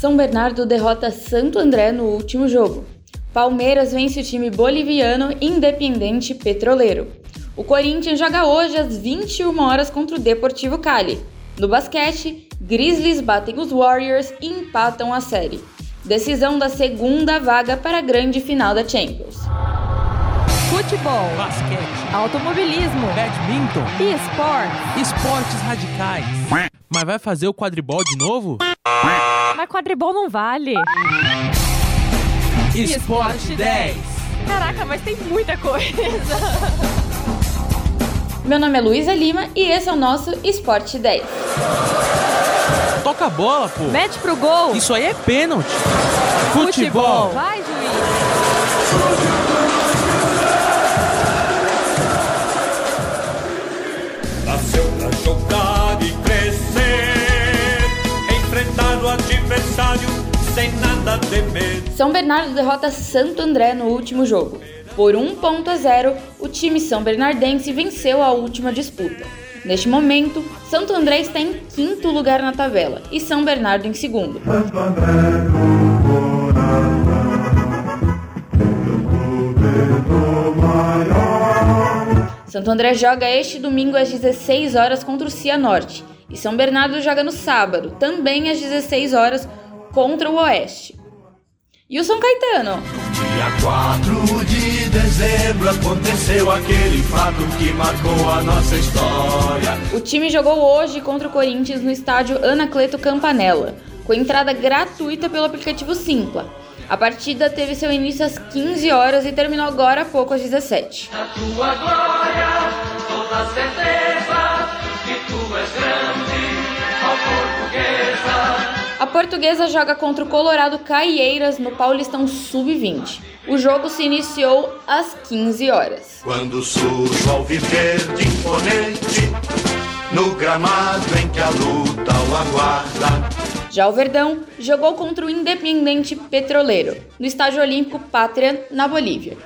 São Bernardo derrota Santo André no último jogo. Palmeiras vence o time boliviano Independente Petroleiro. O Corinthians joga hoje às 21 horas contra o Deportivo Cali. No basquete, Grizzlies batem os Warriors e empatam a série. Decisão da segunda vaga para a grande final da Champions. Futebol, basquete, automobilismo, badminton, e esportes. esportes radicais. Mas vai fazer o quadribol de novo? Quadribol não vale. Esporte 10. Caraca, mas tem muita coisa. Meu nome é Luísa Lima e esse é o nosso Esporte 10. Toca a bola, pô. Mete pro gol. Isso aí é pênalti. Futebol. Vai, juiz. Nada temer. São Bernardo derrota Santo André no último jogo. Por 1 ponto a 0, o time são bernardense venceu a última disputa. Neste momento, Santo André está em quinto lugar na tabela e São Bernardo em segundo. Santo André joga este domingo às 16 horas contra o Cianorte e São Bernardo joga no sábado, também às 16 horas, contra o Oeste. E o São Caetano? Dia 4 de dezembro aconteceu aquele fato que marcou a nossa história. O time jogou hoje contra o Corinthians no estádio Anacleto Campanella, com entrada gratuita pelo aplicativo Simpla. A partida teve seu início às 15 horas e terminou agora há pouco às 17. tua glória, toda certeza portuguesa. Joga contra o Colorado Caieiras no Paulistão Sub-20. O jogo se iniciou às 15 horas. Quando surge imponente, no gramado em que a luta o aguarda. Já o Verdão jogou contra o Independente Petroleiro, no Estádio Olímpico Pátria, na Bolívia.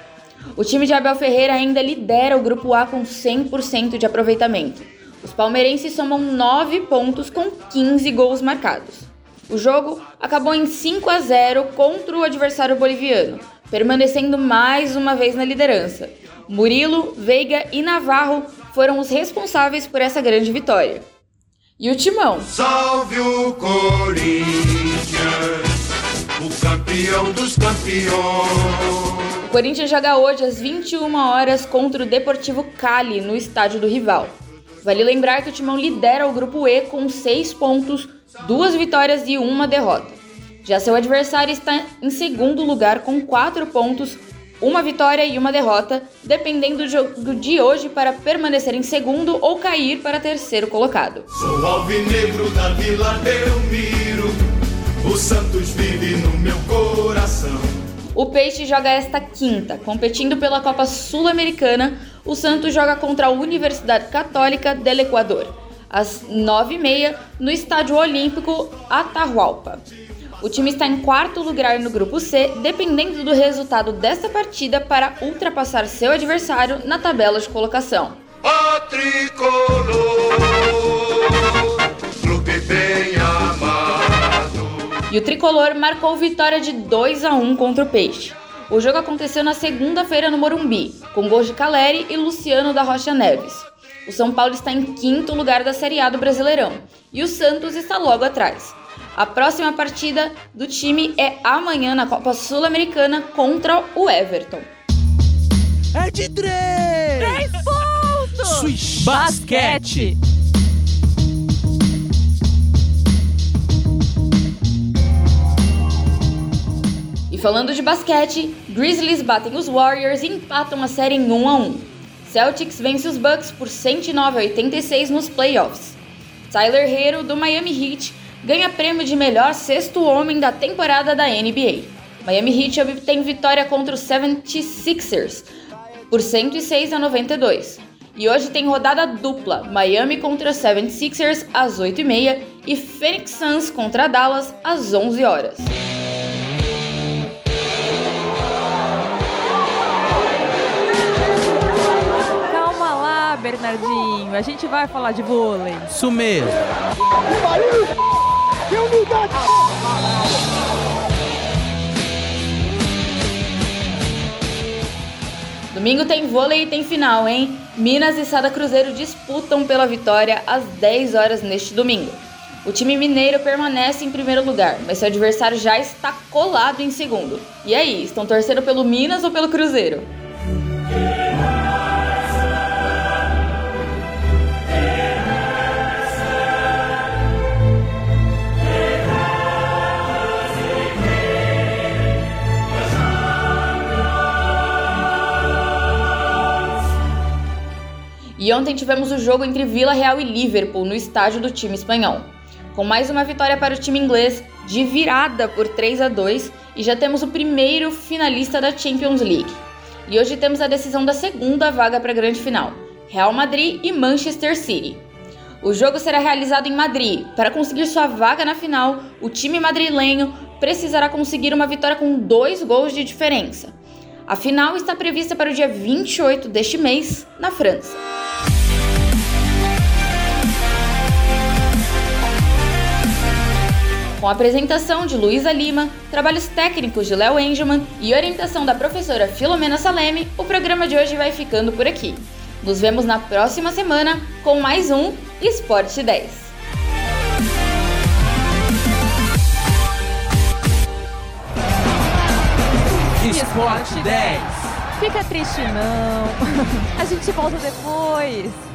O time de Abel Ferreira ainda lidera o Grupo A com 100% de aproveitamento. Os palmeirenses somam 9 pontos com 15 gols marcados. O jogo acabou em 5 a 0 contra o adversário boliviano, permanecendo mais uma vez na liderança. Murilo, Veiga e Navarro foram os responsáveis por essa grande vitória. E o Timão? Salve o Corinthians, o campeão dos campeões. O Corinthians joga hoje às 21 horas contra o Deportivo Cali, no estádio do rival. Vale lembrar que o Timão lidera o grupo E com 6 pontos, duas vitórias e uma derrota. Já seu adversário está em segundo lugar com 4 pontos, uma vitória e uma derrota, dependendo do jogo de hoje para permanecer em segundo ou cair para terceiro colocado. Sou alvinegro da Vila Belmiro, o Santos vive no meu coração. O Peixe joga esta quinta, competindo pela Copa Sul-Americana. O Santos joga contra a Universidade Católica del Equador, às 9h30, no Estádio Olímpico Atahualpa. O time está em quarto lugar no grupo C, dependendo do resultado desta partida para ultrapassar seu adversário na tabela de colocação. Ó tricolor, clube bem amado. E o tricolor marcou vitória de 2 a 1 contra o Peixe. O jogo aconteceu na segunda-feira no Morumbi, com gols de Caleri e Luciano da Rocha Neves. O São Paulo está em quinto lugar da Série A do Brasileirão e o Santos está logo atrás. A próxima partida do time é amanhã na Copa Sul-Americana contra o Everton. É de três. Três pontos. Basquete. E falando de basquete, Grizzlies batem os Warriors e empatam a série em 1 a 1. Celtics vence os Bucks por 109 a 86 nos playoffs. Tyler Hero do Miami Heat ganha prêmio de melhor sexto homem da temporada da NBA. Miami Heat obtém vitória contra os 76ers por 106 a 92. E hoje tem rodada dupla, Miami contra os 76ers às 8h30 e Phoenix Suns contra Dallas às 11 horas. Ricardinho. A gente vai falar de vôlei. Isso mesmo. Domingo tem vôlei e tem final, hein? Minas e Sada Cruzeiro disputam pela vitória às 10 horas neste domingo. O time mineiro permanece em primeiro lugar, mas seu adversário já está colado em segundo. E aí, estão torcendo pelo Minas ou pelo Cruzeiro? E ontem tivemos o jogo entre Vila Real e Liverpool no estádio do time espanhol. Com mais uma vitória para o time inglês, de virada por 3 a 2 e já temos o primeiro finalista da Champions League. E hoje temos a decisão da segunda vaga para a grande final: Real Madrid e Manchester City. O jogo será realizado em Madrid. Para conseguir sua vaga na final, o time madrilenho precisará conseguir uma vitória com dois gols de diferença. A final está prevista para o dia 28 deste mês, na França. com a apresentação de Luísa Lima, trabalhos técnicos de Léo Engelman e orientação da professora Filomena Saleme, o programa de hoje vai ficando por aqui. Nos vemos na próxima semana com mais um Esporte 10. Esporte 10. Fica triste não. A gente volta depois.